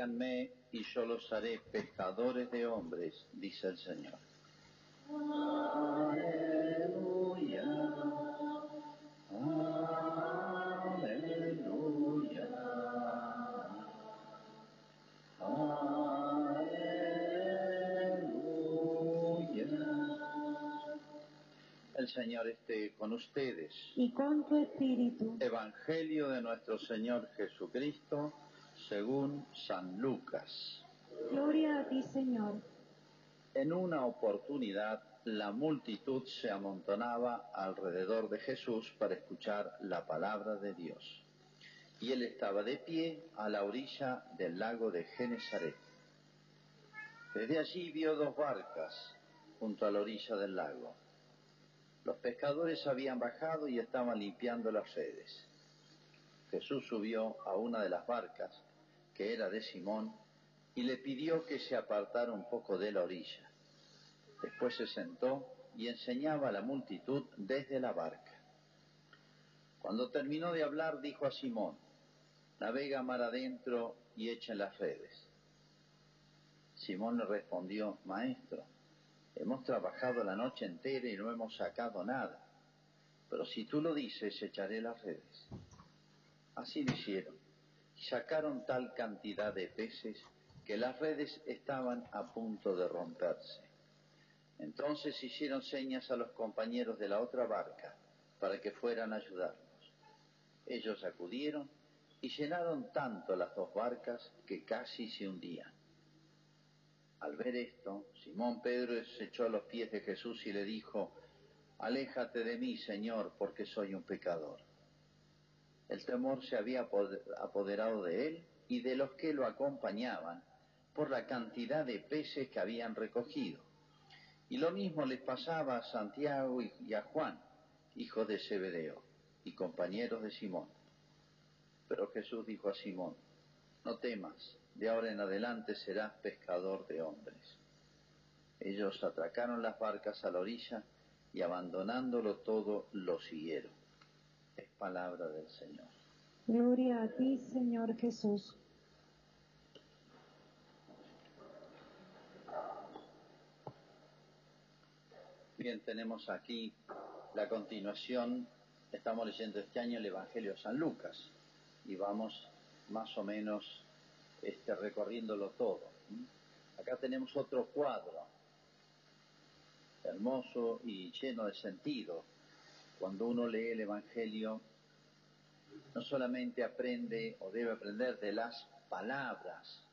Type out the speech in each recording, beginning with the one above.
síganme y yo los haré pescadores de hombres, dice el Señor. Aleluya. Aleluya. Aleluya. El Señor esté con ustedes. y con tu espíritu. Evangelio de nuestro Señor Jesucristo según San Lucas. Gloria a ti, Señor. En una oportunidad la multitud se amontonaba alrededor de Jesús para escuchar la palabra de Dios. Y él estaba de pie a la orilla del lago de Genesaret. Desde allí vio dos barcas junto a la orilla del lago. Los pescadores habían bajado y estaban limpiando las redes. Jesús subió a una de las barcas, que era de Simón, y le pidió que se apartara un poco de la orilla. Después se sentó y enseñaba a la multitud desde la barca. Cuando terminó de hablar, dijo a Simón, navega mar adentro y echen las redes. Simón le respondió, Maestro, hemos trabajado la noche entera y no hemos sacado nada, pero si tú lo dices, echaré las redes. Así lo hicieron, sacaron tal cantidad de peces que las redes estaban a punto de romperse. Entonces hicieron señas a los compañeros de la otra barca para que fueran a ayudarnos. Ellos acudieron y llenaron tanto las dos barcas que casi se hundían. Al ver esto, Simón Pedro se echó a los pies de Jesús y le dijo, Aléjate de mí, Señor, porque soy un pecador. El temor se había apoderado de él y de los que lo acompañaban por la cantidad de peces que habían recogido. Y lo mismo les pasaba a Santiago y a Juan, hijos de Zebedeo y compañeros de Simón. Pero Jesús dijo a Simón, no temas, de ahora en adelante serás pescador de hombres. Ellos atracaron las barcas a la orilla y abandonándolo todo lo siguieron. Palabra del Señor. Gloria a ti, Señor Jesús. Bien, tenemos aquí la continuación. Estamos leyendo este año el Evangelio de San Lucas y vamos más o menos este, recorriéndolo todo. Acá tenemos otro cuadro, hermoso y lleno de sentido. Cuando uno lee el Evangelio, no solamente aprende o debe aprender de las palabras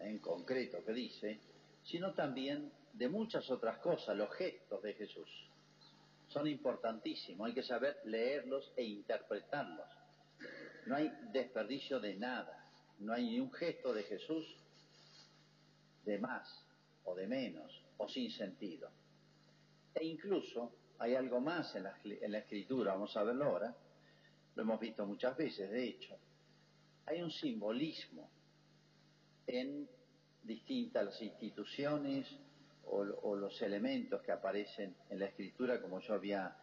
en concreto que dice, sino también de muchas otras cosas, los gestos de Jesús. Son importantísimos, hay que saber leerlos e interpretarlos. No hay desperdicio de nada, no hay ni un gesto de Jesús de más o de menos o sin sentido. E incluso hay algo más en la, escritura, vamos a verlo ahora, lo hemos visto muchas veces, de hecho, hay un simbolismo en distintas las instituciones o, los elementos que aparecen en la escritura, como yo había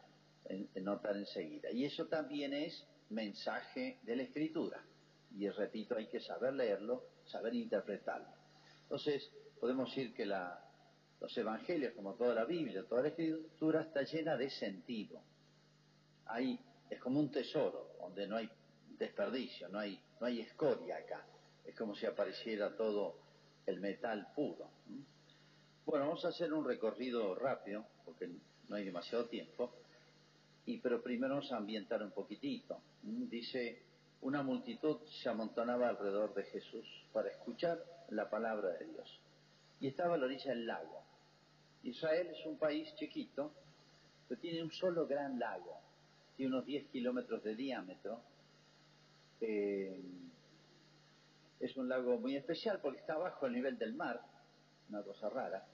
en, notar enseguida. Y eso también es mensaje de la escritura. Y repito, hay que saber leerlo, saber interpretarlo. Entonces, podemos decir que los evangelios, como toda la Biblia, toda la escritura, está llena de sentido. Hay, es como un tesoro, donde no hay desperdicio, no hay, no hay escoria acá. Es como si apareciera todo el metal puro. Bueno, vamos a hacer un recorrido rápido, porque no hay demasiado tiempo, y pero primero vamos a ambientar un poquitito. Dice, una multitud se amontonaba alrededor de Jesús para escuchar la palabra de Dios. Y estaba a la orilla del lago. Israel es un país chiquito, pero tiene un solo gran lago, tiene unos 10 kilómetros de diámetro. Eh, es un lago muy especial porque está bajo el nivel del mar, una cosa rara.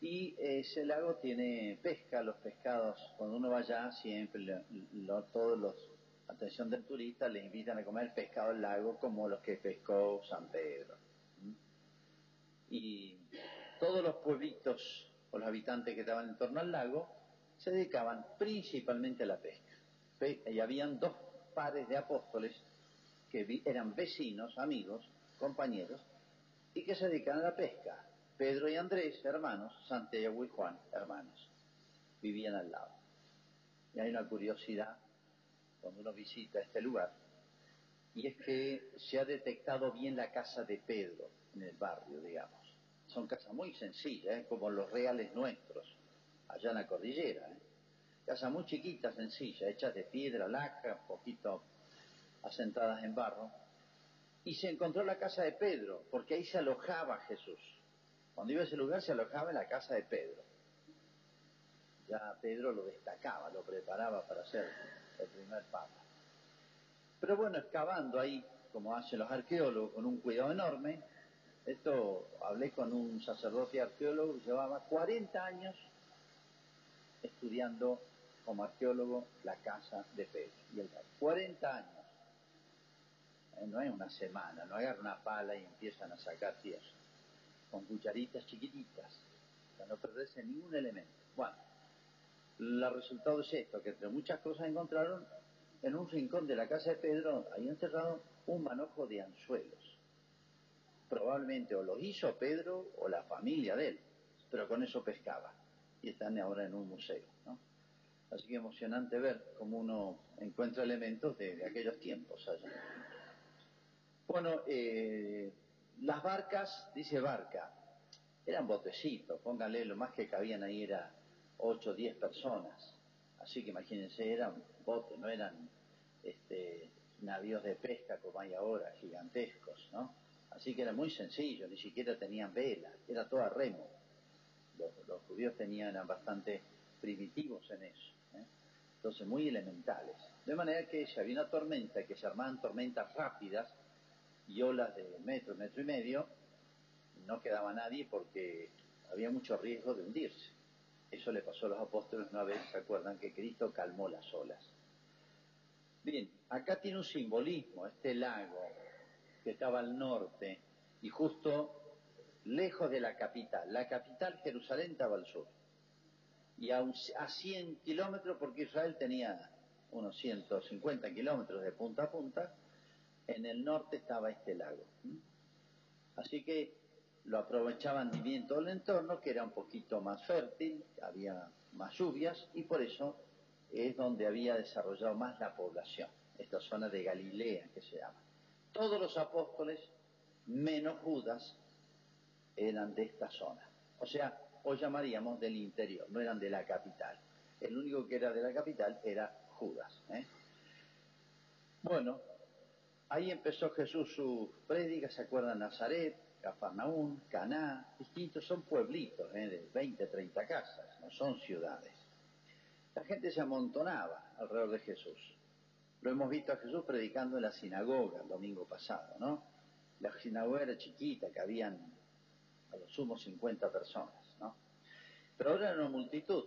Y ese lago tiene pesca, los pescados, cuando uno va allá, siempre todos los, atención del turista, le invitan a comer pescado del lago como los que pescó San Pedro. Y todos los pueblitos o los habitantes que estaban en torno al lago se dedicaban principalmente a la pesca. Y habían dos pares de apóstoles que eran vecinos, amigos, compañeros, y que se dedican a la pesca. Pedro y Andrés, hermanos, Santiago y Juan, hermanos, vivían al lado. Y hay una curiosidad cuando uno visita este lugar, y es que se ha detectado bien la casa de Pedro en el barrio, digamos. Son casas muy sencillas, ¿eh? como los reales nuestros, allá en la cordillera. ¿eh? Casas muy chiquitas, sencillas, hechas de piedra, laca, un poquito asentadas en barro. Y se encontró la casa de Pedro, porque ahí se alojaba Jesús. Cuando iba a ese lugar se alojaba en la casa de Pedro. Ya Pedro lo destacaba, lo preparaba para ser el primer papa. Pero bueno, excavando ahí, como hacen los arqueólogos, con un cuidado enorme, esto hablé con un sacerdote arqueólogo que llevaba 40 años estudiando como arqueólogo la casa de Pedro. Y el 40 años. Eh, no es una semana, no agarran una pala y empiezan a sacar tierra. Con cucharitas chiquititas, para no perderse ningún elemento. Bueno, el resultado es esto, que entre muchas cosas encontraron en un rincón de la casa de Pedro, ahí enterrado, un manojo de anzuelos. Probablemente o lo hizo Pedro o la familia de él, pero con eso pescaba. Y están ahora en un museo, ¿no? Así que emocionante ver cómo uno encuentra elementos de, aquellos tiempos allá. Bueno, eh, las barcas, dice barca, eran botecitos, pónganle, lo más que cabían ahí era 8 o 10 personas. Así que imagínense, eran botes, no eran este, navíos de pesca como hay ahora, gigantescos, ¿no? Así que era muy sencillo, ni siquiera tenían vela, era todo a remo. Los, judíos tenían, eran bastante primitivos en eso, ¿eh? entonces muy elementales. De manera que si había una tormenta, que se armaban tormentas rápidas y olas de metro, metro y medio, no quedaba nadie porque había mucho riesgo de hundirse. Eso le pasó a los apóstoles una vez, ¿se acuerdan? Que Cristo calmó las olas. Bien, acá tiene un simbolismo, este lago que estaba al norte y justo lejos de la capital. La capital, Jerusalén, estaba al sur. Y a, a 100 kilómetros, porque Israel tenía unos 150 kilómetros de punta a punta, en el norte estaba este lago. Así que lo aprovechaban bien todo el entorno, que era un poquito más fértil, había más lluvias y por eso es donde había desarrollado más la población, esta zona de Galilea que se llama. Todos los apóstoles, menos Judas, eran de esta zona. O sea, hoy llamaríamos del interior, no eran de la capital. El único que era de la capital era Judas. ¿eh? Bueno, ahí empezó Jesús su prédica, ¿se acuerdan? Nazaret, Cafarnaún, Caná, distintos, son pueblitos ¿eh? de 20, 30 casas, no son ciudades. La gente se amontonaba alrededor de Jesús. Lo hemos visto a Jesús predicando en la sinagoga el domingo pasado, ¿no? La sinagoga era chiquita, que habían a lo sumo 50 personas. Pero ahora era una multitud.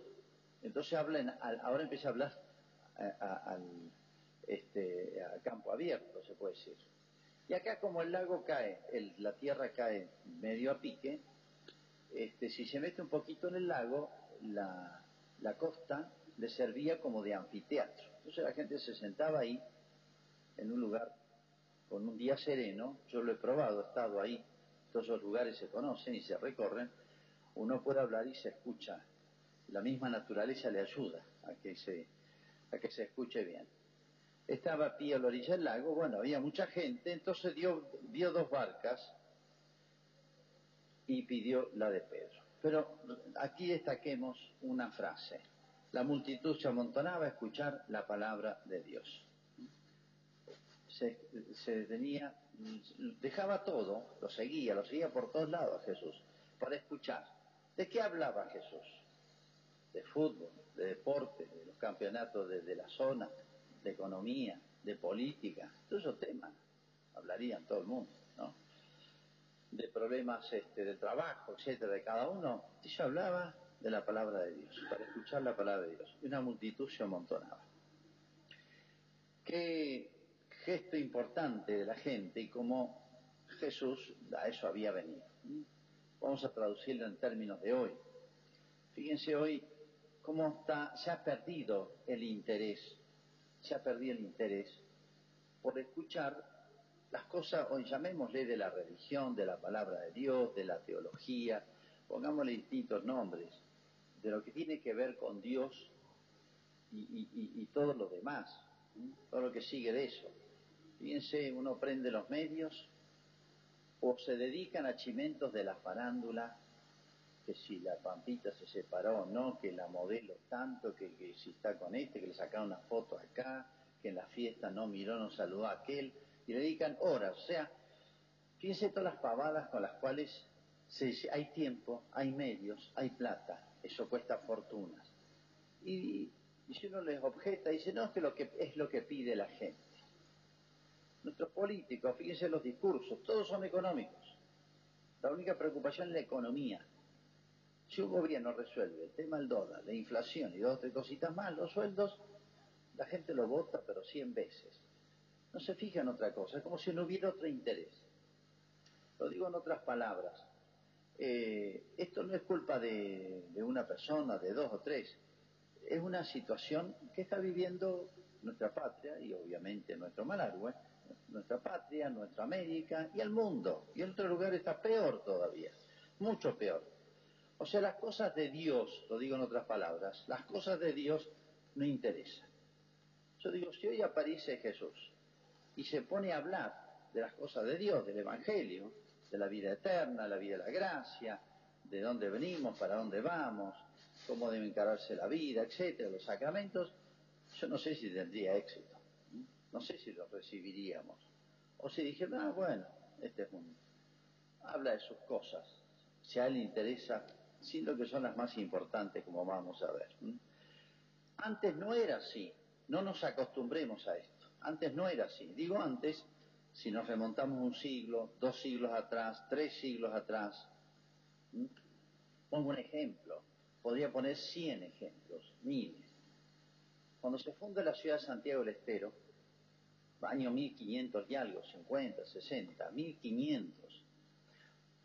Entonces habla ahora empieza a hablar al este, a campo abierto, se puede decir. Y acá como el lago cae, la tierra cae medio a pique, este, si se mete un poquito en el lago, la, costa le servía como de anfiteatro. Entonces la gente se sentaba ahí, en un lugar con un día sereno, yo lo he probado, he estado ahí, todos esos lugares se conocen y se recorren, uno puede hablar y se escucha. La misma naturaleza le ayuda a que se, a que se escuche bien estaba a pie a la orilla del lago, bueno, había mucha gente, entonces dio, dio dos barcas y pidió la de Pedro. Pero aquí destaquemos una frase. La multitud se amontonaba a escuchar la palabra de Dios. Se, se tenía, dejaba todo, lo seguía, lo seguía por todos lados Jesús, para escuchar. ¿De qué hablaba Jesús? De fútbol, de deporte, de los campeonatos de la zona, de economía, de política, todos esos temas hablarían todo el mundo, ¿no? De problemas este, de trabajo, etcétera, de cada uno. Ella hablaba de la palabra de Dios, para escuchar la palabra de Dios. Y una multitud se amontonaba. Qué gesto importante de la gente y cómo Jesús a eso había venido. Vamos a traducirlo en términos de hoy. Fíjense hoy cómo está, se ha perdido el interés se ha perdido el interés por escuchar las cosas, hoy llamémosle de la religión, de la palabra de Dios, de la teología, pongámosle distintos nombres, de lo que tiene que ver con Dios y, todo lo demás, todo lo que sigue de eso. Fíjense, uno prende los medios o se dedican a chimentos de la farándula, que si la Pampita se separó o no, que la modelo tanto, que, que si está con este, que le sacaron una foto acá, que en la fiesta no miró, no saludó a aquel, y le dedican horas. O sea, fíjense todas las pavadas con las cuales se hay tiempo, hay medios, hay plata, eso cuesta fortunas. Y, si uno les objeta, dice, no, es lo que es lo que pide la gente. Nuestros políticos, fíjense los discursos, todos son económicos. La única preocupación es la economía. Si un gobierno resuelve el tema del dólar, la inflación y dos o tres cositas más, los sueldos, la gente lo vota, pero cien veces. No se fija en otra cosa, es como si no hubiera otro interés. Lo digo en otras palabras. Eh, esto no es culpa de, una persona, de dos o tres. Es una situación que está viviendo nuestra patria y obviamente nuestro Malargüe, nuestra patria, nuestra América y el mundo. Y en otro lugar está peor todavía, mucho peor. O sea, las cosas de Dios, lo digo en otras palabras, las cosas de Dios no interesan. Yo digo, si hoy aparece Jesús y se pone a hablar de las cosas de Dios, del Evangelio, de la vida eterna, la vida de la gracia, de dónde venimos, para dónde vamos, cómo debe encararse la vida, etcétera, los sacramentos, yo no sé si tendría éxito, no sé si lo recibiríamos. O si dijera, ah, bueno, este es un... habla de sus cosas, si a él le interesa, lo que son las más importantes, como vamos a ver. Antes no era así, no nos acostumbremos a esto, antes no era así, digo antes si nos remontamos un siglo, dos siglos atrás, tres siglos atrás. Pongo un ejemplo, podría poner cien ejemplos, miles. Cuando se funda la ciudad de Santiago del Estero, año 1500 y algo, 50, 60, 1500,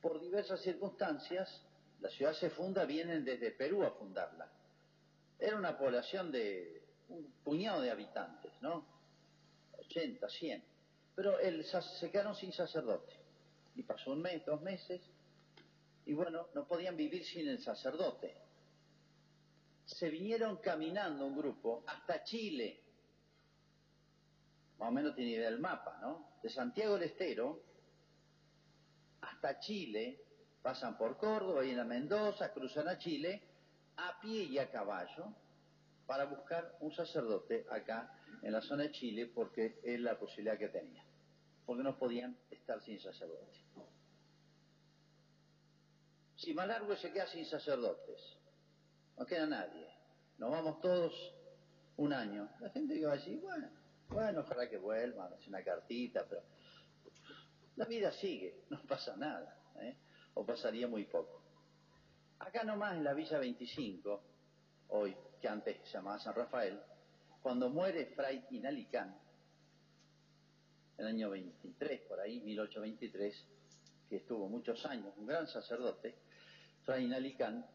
por diversas circunstancias, la ciudad se funda, vienen desde Perú a fundarla. Era una población de un puñado de habitantes, ¿no? 80, 100 pero se quedaron sin sacerdote. Y pasó un mes, dos meses, y bueno, no podían vivir sin el sacerdote. Se vinieron caminando un grupo hasta Chile. Más o menos tiene idea del mapa, ¿no? De Santiago del Estero hasta Chile, pasan por Córdoba y en Mendoza, cruzan a Chile, a pie y a caballo, para buscar un sacerdote acá en la zona de Chile porque es la posibilidad que tenía, porque no podían estar sin sacerdote. Si Malargüe se queda sin sacerdotes, no queda nadie, nos vamos todos un año, la gente que va allí, bueno, bueno, ojalá que vuelvan, hacer una cartita, pero la vida sigue, no pasa nada, ¿eh? o pasaría muy poco. Acá nomás en la Villa 25, hoy, que antes se llamaba San Rafael, cuando muere Fray Inalicán, en el año 23, por ahí, 1823, que estuvo muchos años, un gran sacerdote, Fray Inalicán,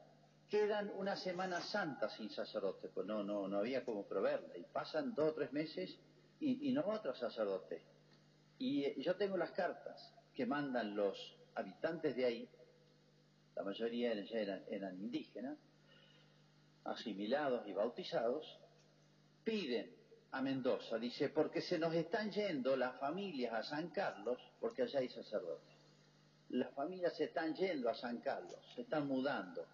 quedan una Semana Santa sin sacerdote, pues no, no, no había como proveerle, y pasan dos o tres meses y, no otro sacerdote. Y eh, yo tengo las cartas que mandan los habitantes de ahí, la mayoría eran indígenas, asimilados y bautizados, piden a Mendoza, dice, porque se nos están yendo las familias a San Carlos, porque allá hay sacerdotes. Las familias se están yendo a San Carlos, se están mudando,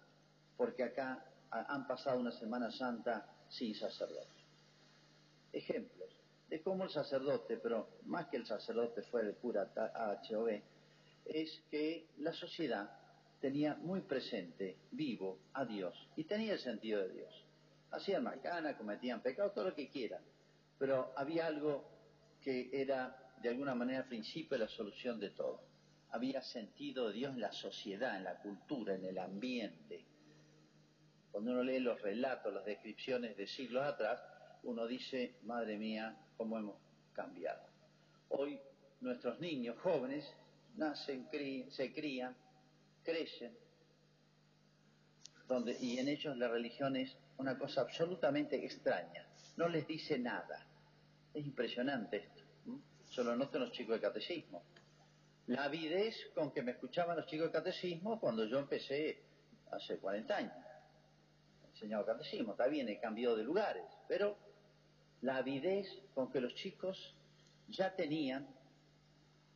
porque acá han pasado una Semana Santa sin sacerdote. Ejemplos de cómo el sacerdote, pero más que el sacerdote fue de pura HOV, es que la sociedad tenía muy presente, vivo, a Dios, y tenía el sentido de Dios. Hacían macana, cometían pecados, todo lo que quieran, pero había algo que era de alguna manera el principio de la solución de todo. Había sentido de Dios en la sociedad, en la cultura, en el ambiente. Cuando uno lee los relatos, las descripciones de siglos atrás, uno dice, madre mía, cómo hemos cambiado. Hoy nuestros niños jóvenes nacen, se crían crecen, y en ellos la religión es una cosa absolutamente extraña, no les dice nada. Es impresionante esto. Yo lo noto en los chicos de catecismo. La avidez con que me escuchaban los chicos de catecismo cuando yo empecé hace 40 años. Enseñado catecismo, está bien, he cambiado de lugares, pero la avidez con que los chicos ya tenían,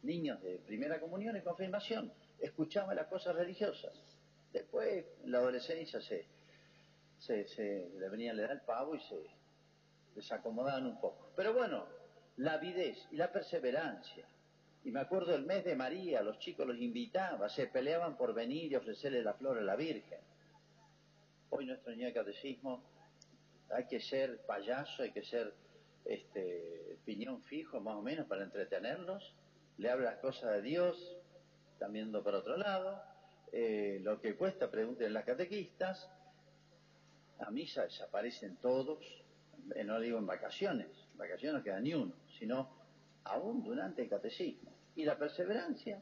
niños de primera comunión y confirmación, escuchaban las cosas religiosas. Después, en la adolescencia, se, se, le venía le da el pavo y se desacomodaban un poco. Pero bueno, la avidez y la perseverancia. Y me acuerdo el mes de María, los chicos los invitaba, se peleaban por venir y ofrecerle la flor a la Virgen. Hoy nuestro niño de catecismo hay que ser payaso, hay que ser este, piñón fijo más o menos para entretenerlos, le habla las cosas de Dios, también viendo por otro lado, eh, lo que cuesta, pregunten las catequistas, a misa desaparecen todos, eh, no digo en vacaciones, en vacaciones no queda ni uno, sino aún durante el catecismo. Y la perseverancia.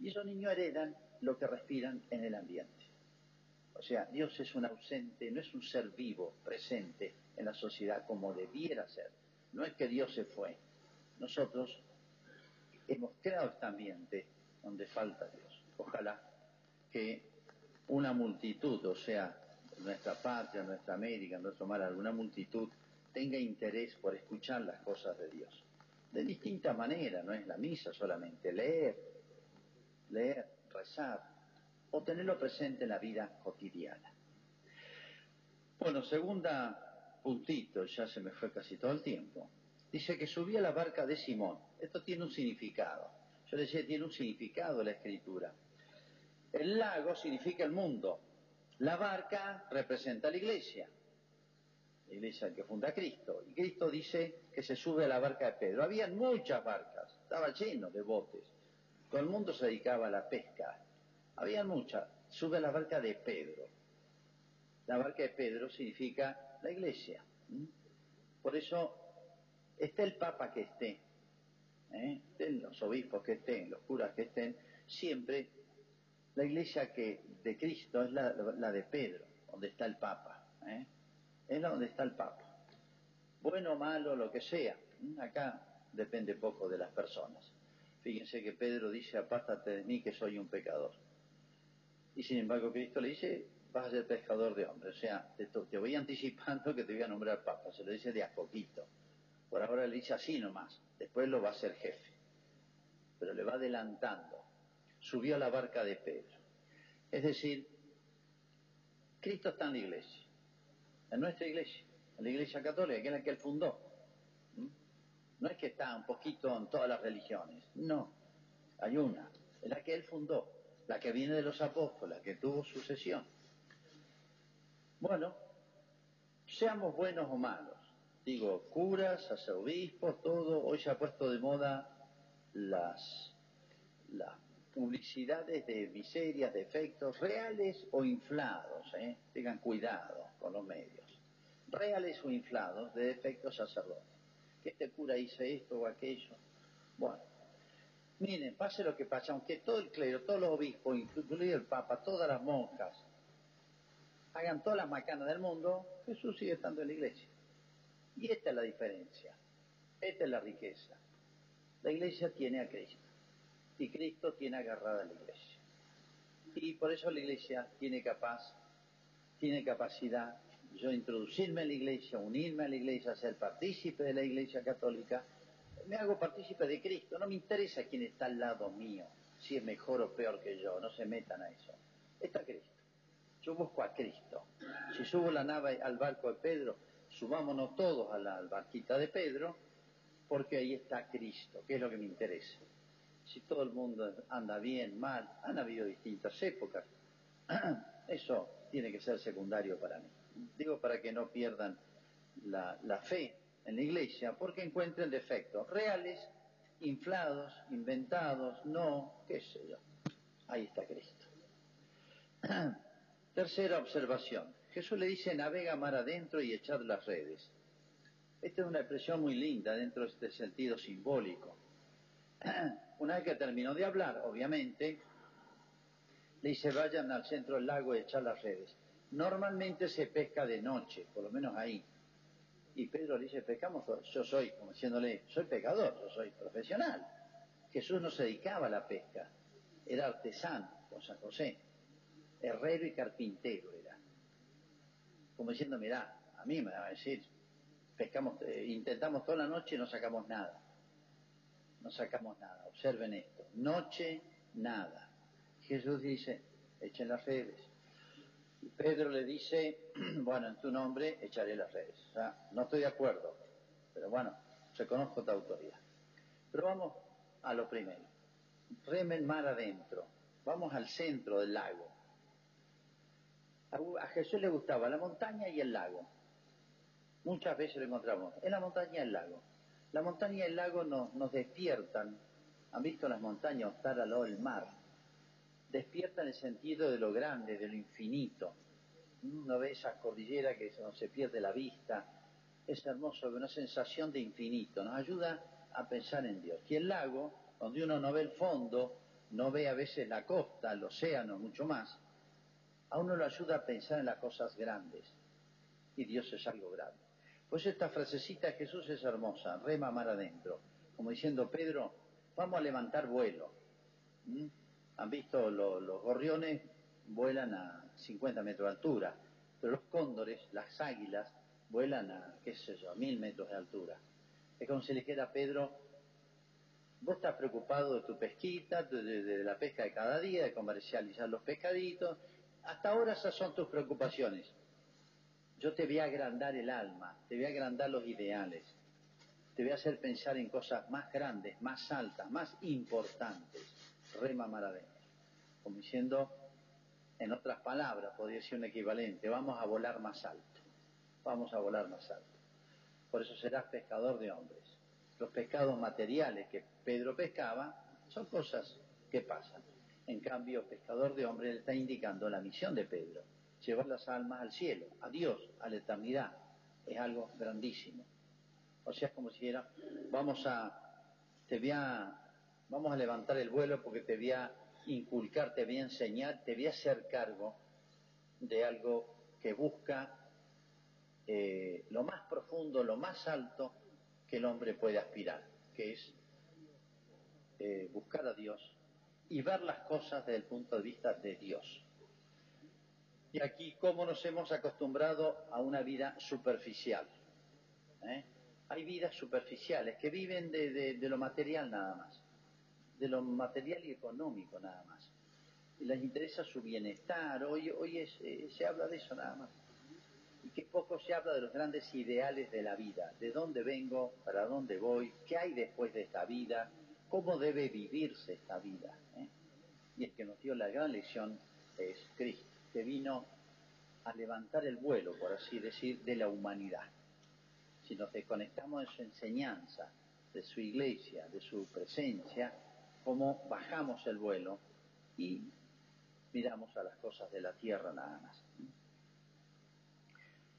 Y esos niños heredan lo que respiran en el ambiente. O sea, Dios es un ausente, no es un ser vivo, presente en la sociedad como debiera ser. No es que Dios se fue. Nosotros hemos creado este ambiente donde falta Dios. Ojalá que una multitud, o sea, nuestra patria, nuestra América, nuestro mar, alguna multitud, tenga interés por escuchar las cosas de Dios. De distinta manera, no es la misa solamente, leer, leer, rezar, o tenerlo presente en la vida cotidiana. Bueno, segunda puntito, ya se me fue casi todo el tiempo. Dice que subía la barca de Simón. Esto tiene un significado. Yo le decía, tiene un significado la escritura. El lago significa el mundo. La barca representa la iglesia. La iglesia que funda Cristo. Y Cristo dice que se sube a la barca de Pedro. Habían muchas barcas. Estaba lleno de botes. Todo el mundo se dedicaba a la pesca. Había muchas. Sube la barca de Pedro. La barca de Pedro significa la iglesia. Por eso, esté el Papa que esté, ¿eh? estén los obispos que estén, los curas que estén, siempre la iglesia que de Cristo es la, de Pedro, donde está el Papa. ¿eh? Es donde está el Papa. Bueno, malo, lo que sea. Acá depende poco de las personas. Fíjense que Pedro dice, apártate de mí que soy un pecador. Y sin embargo Cristo le dice, vas a ser pescador de hombres. O sea, te, voy anticipando que te voy a nombrar papa. Se lo dice de a poquito. Por ahora le dice así nomás. Después lo va a ser jefe. Pero le va adelantando. Subió a la barca de Pedro. Es decir, Cristo está en la iglesia. En nuestra iglesia. En la iglesia católica, que es la que él fundó. ¿Mm? No es que está un poquito en todas las religiones. No. Hay una. Es la que él fundó. La que viene de los apóstoles, la que tuvo sucesión. Bueno, seamos buenos o malos. Digo, curas, sacerdotes, todo. Hoy se ha puesto de moda las, las publicidades de miserias, defectos, reales o inflados. ¿eh? Tengan cuidado con los medios. Reales o inflados de defectos sacerdotes. Que este cura hizo esto o aquello. Bueno, miren, pase lo que pase, aunque todo el clero, todos los obispos, incluido el Papa, todas las monjas, hagan todas las macanas del mundo, Jesús sigue estando en la iglesia. Y esta es la diferencia, esta es la riqueza. La iglesia tiene a Cristo y Cristo tiene agarrada a la iglesia. Y por eso la iglesia tiene capaz, tiene capacidad, yo introducirme en la iglesia, unirme a la iglesia, ser partícipe de la iglesia católica, me hago partícipe de Cristo, no me interesa quién está al lado mío, si es mejor o peor que yo, no se metan a eso. Está Cristo. Yo busco a Cristo. Si subo la nave al barco de Pedro, subámonos todos a la barquita de Pedro, porque ahí está Cristo, que es lo que me interesa. Si todo el mundo anda bien, mal, han habido distintas épocas. Eso tiene que ser secundario para mí. Digo para que no pierdan la, la fe en la iglesia, porque encuentren defectos reales, inflados, inventados, no, qué sé yo. Ahí está Cristo. Tercera observación. Jesús le dice, navega mar adentro y echad las redes. Esta es una expresión muy linda dentro de este sentido simbólico. Una vez que terminó de hablar, obviamente, le dice, vayan al centro del lago y echar las redes. Normalmente se pesca de noche, por lo menos ahí. Y Pedro le dice, pecamos. Yo soy, como diciéndole, soy pecador, yo soy profesional. Jesús no se dedicaba a la pesca, era artesano con San José, herrero y carpintero era. Como diciendo, mirá, a mí me va a decir, pescamos, eh, intentamos toda la noche y no sacamos nada. No sacamos nada. Observen esto. Noche, nada. Jesús dice, echen las redes. Pedro le dice, bueno, en tu nombre echaré las redes. No estoy de acuerdo, pero bueno, reconozco tu autoridad. Pero vamos a lo primero. Remen mar adentro. Vamos al centro del lago. A Jesús le gustaba la montaña y el lago. Muchas veces lo encontramos. En la montaña y el lago. La montaña y el lago nos, nos despiertan. ¿Han visto las montañas estar al lado del mar? Despiertan el sentido de lo grande, de lo infinito. Uno ve esa cordillera que no se pierde la vista. Es hermoso, una sensación de infinito. Nos ayuda a pensar en Dios. Y el lago, donde uno no ve el fondo, no ve a veces la costa, el océano, mucho más, a uno lo ayuda a pensar en las cosas grandes. Y Dios es algo grande. Pues esta frasecita de Jesús es hermosa, rema mar adentro, como diciendo, Pedro, vamos a levantar vuelo. ¿Mm? Han visto los gorriones vuelan a 50 metros de altura, pero los cóndores, las águilas, vuelan a, qué sé yo, a mil metros de altura. Es como si le queda a Pedro, vos estás preocupado de tu pesquita, de, la pesca de cada día, de comercializar los pescaditos, hasta ahora esas son tus preocupaciones. Yo te voy a agrandar el alma, te voy a agrandar los ideales, te voy a hacer pensar en cosas más grandes, más altas, más importantes. Rema Maradena. Como diciendo, en otras palabras, podría ser un equivalente, vamos a volar más alto, vamos a volar más alto. Por eso serás pescador de hombres. Los pescados materiales que Pedro pescaba son cosas que pasan. En cambio, pescador de hombres le está indicando la misión de Pedro llevar las almas al cielo, a Dios, a la eternidad. Es algo grandísimo. O sea, es como si era, vamos a, te voy a, vamos a levantar el vuelo porque te voy a inculcar, te voy a enseñar, te voy a hacer cargo de algo que busca eh, lo más profundo, lo más alto que el hombre puede aspirar, que es eh, buscar a Dios y ver las cosas desde el punto de vista de Dios. Y aquí, ¿cómo nos hemos acostumbrado a una vida superficial? ¿Eh? Hay vidas superficiales que viven de, lo material nada más, de lo material y económico nada más. Y les interesa su bienestar, hoy, hoy eh, se habla de eso nada más. Y que poco se habla de los grandes ideales de la vida, de dónde vengo, para dónde voy, qué hay después de esta vida, cómo debe vivirse esta vida. ¿eh? Y el que nos dio la gran lección es Cristo que vino a levantar el vuelo, por así decir, de la humanidad. Si nos desconectamos de su enseñanza, de su iglesia, de su presencia, como bajamos el vuelo y miramos a las cosas de la tierra nada más.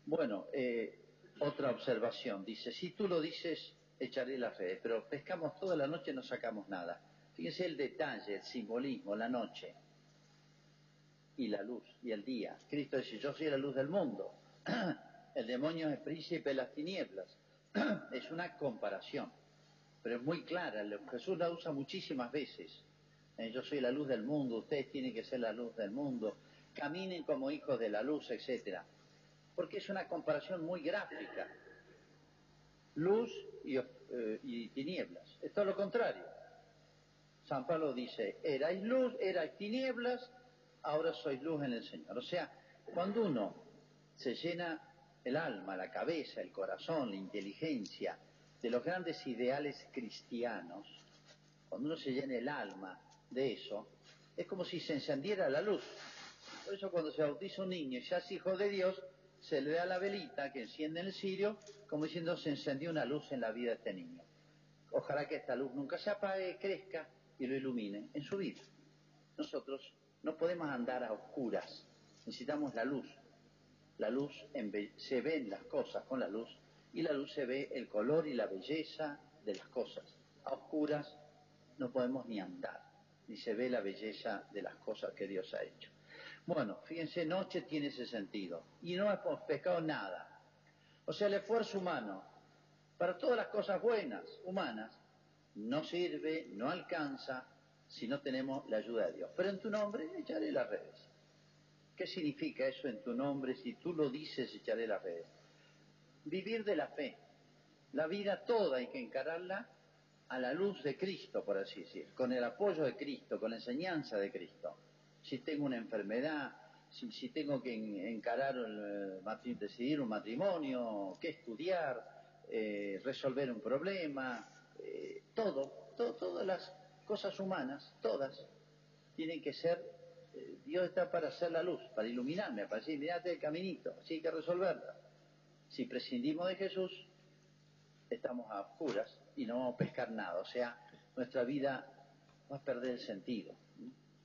Bueno, eh, otra observación. Dice, si tú lo dices, echaré la fe, pero pescamos toda la noche y no sacamos nada. Fíjense el detalle, el simbolismo, la noche y la luz y el día. Cristo dice, yo soy la luz del mundo. El demonio es príncipe de las tinieblas. Es una comparación, pero es muy clara. Jesús la usa muchísimas veces. Eh, yo soy la luz del mundo, ustedes tienen que ser la luz del mundo. Caminen como hijos de la luz, etcétera. Porque es una comparación muy gráfica. Luz y, eh, y tinieblas. Es todo lo contrario. San Pablo dice, erais luz, erais tinieblas, ahora sois luz en el Señor. O sea, cuando uno se llena el alma, la cabeza, el corazón, la inteligencia de los grandes ideales cristianos, cuando uno se llena el alma de eso, es como si se encendiera la luz. Por eso cuando se bautiza un niño y se hace hijo de Dios, se le da la velita que enciende en el cirio, como diciendo se encendió una luz en la vida de este niño. Ojalá que esta luz nunca se apague, crezca y lo ilumine en su vida. Nosotros no podemos andar a oscuras, necesitamos la luz. La luz se ve en las cosas con la luz y la luz se ve el color y la belleza de las cosas. A oscuras no podemos ni andar, ni se ve la belleza de las cosas que Dios ha hecho. Bueno, fíjense, noche tiene ese sentido. Y no hemos pescado nada. O sea, el esfuerzo humano para todas las cosas buenas, humanas, no sirve, no alcanza si no tenemos la ayuda de Dios. Pero en tu nombre echaré las redes. ¿Qué significa eso en tu nombre? Si tú lo dices, echaré las redes. Vivir de la fe. La vida toda hay que encararla a la luz de Cristo, por así decir, con el apoyo de Cristo, con la enseñanza de Cristo. Si tengo una enfermedad, si, tengo que encarar, el, decidir un matrimonio, qué estudiar, eh, resolver un problema, eh, todo, todas las cosas humanas, todas, tienen que ser, eh, Dios está para hacer la luz, para iluminarme, para decir, mirate el caminito, así hay que resolverla. Si prescindimos de Jesús, estamos a oscuras y no vamos a pescar nada, o sea, nuestra vida va a perder el sentido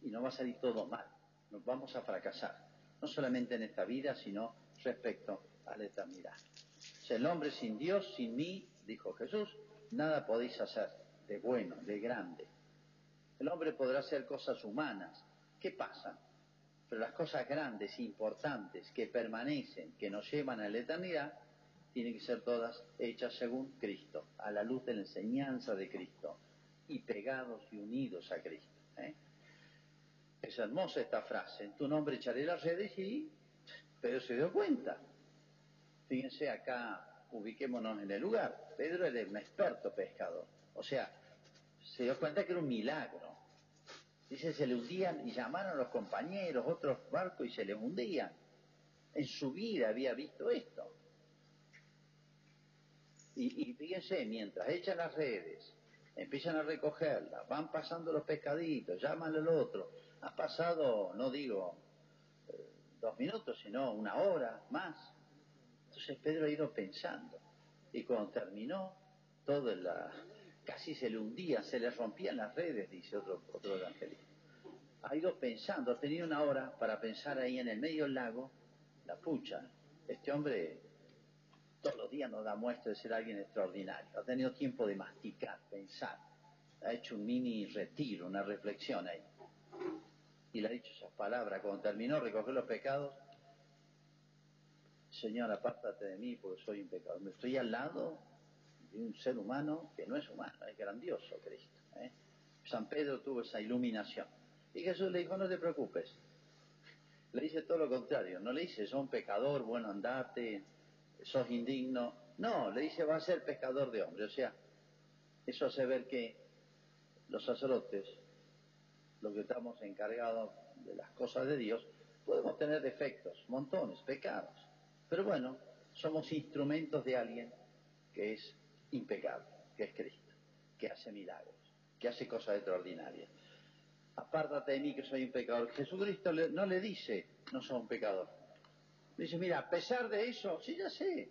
y no va a salir todo mal, nos vamos a fracasar, no solamente en esta vida, sino respecto a la eternidad. el hombre sin Dios, sin mí, dijo Jesús, nada podéis hacer de bueno, de grande. El hombre podrá hacer cosas humanas, ¿qué pasa? Pero las cosas grandes, importantes, que permanecen, que nos llevan a la eternidad, tienen que ser todas hechas según Cristo, a la luz de la enseñanza de Cristo, y pegados y unidos a Cristo. ¿eh? Es hermosa esta frase, en tu nombre echaré las redes y Pedro se dio cuenta. Fíjense acá, ubiquémonos en el lugar. Pedro era un experto pescador. O sea, se dio cuenta que era un milagro. Dice, se le hundían y llamaron a los compañeros, otros barcos y se le hundían. En su vida había visto esto. Y, y fíjense, mientras echan las redes, empiezan a recogerlas, van pasando los pescaditos, llaman al otro. Ha pasado, no digo eh, dos minutos, sino una hora más. Entonces Pedro ha ido pensando. Y cuando terminó, todo la, casi se le hundía, se le rompían las redes, dice otro, otro evangelista. Ha ido pensando, ha tenido una hora para pensar ahí en el medio del lago, la pucha, este hombre todos los días nos da muestra de ser alguien extraordinario, ha tenido tiempo de masticar, pensar, ha hecho un mini retiro, una reflexión ahí. Y le ha dicho esas palabras, cuando terminó, recoger los pecados, Señor, apártate de mí porque soy un pecador. Me estoy al lado de un ser humano que no es humano, es grandioso Cristo. ¿eh? San Pedro tuvo esa iluminación. Y Jesús le dijo, no te preocupes. Le dice todo lo contrario, no le dice, sos un pecador, bueno, andate, sos indigno. No, le dice, va a ser pescador de hombres. O sea, eso hace ver que los sacerdotes, los que estamos encargados de las cosas de Dios, podemos tener defectos, montones, pecados. Pero bueno, somos instrumentos de alguien que es impecable, que es Cristo, que hace milagros, que hace cosas extraordinarias. Apártate de mí que soy un pecador. Jesucristo no le dice, no soy un pecador. Dice, mira, a pesar de eso, sí, ya sé,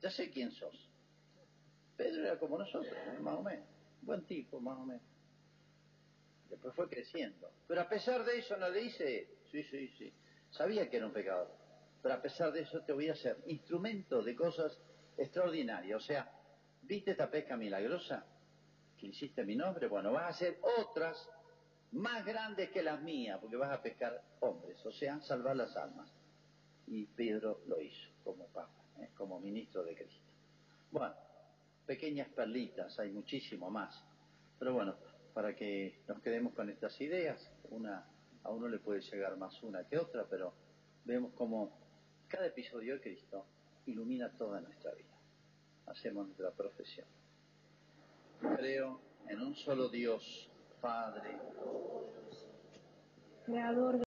ya sé quién sos. Pedro era como nosotros, más o menos. Buen tipo, más o menos. Después fue creciendo. Pero a pesar de eso no le dice, sí, sí, sí. Sabía que era un pecador. Pero a pesar de eso te voy a hacer instrumento de cosas extraordinarias. O sea, ¿Viste esta pesca milagrosa que hiciste mi nombre? Bueno, vas a hacer otras más grandes que las mías, porque vas a pescar hombres, o sea, salvar las almas. Y Pedro lo hizo como Papa, ¿eh? como ministro de Cristo. Bueno, pequeñas perlitas, hay muchísimo más. Pero bueno, para que nos quedemos con estas ideas, una, a uno le puede llegar más una que otra, pero vemos como cada episodio de Cristo ilumina toda nuestra vida hacemos nuestra profesión. Creo en un solo Dios, Padre, Creador de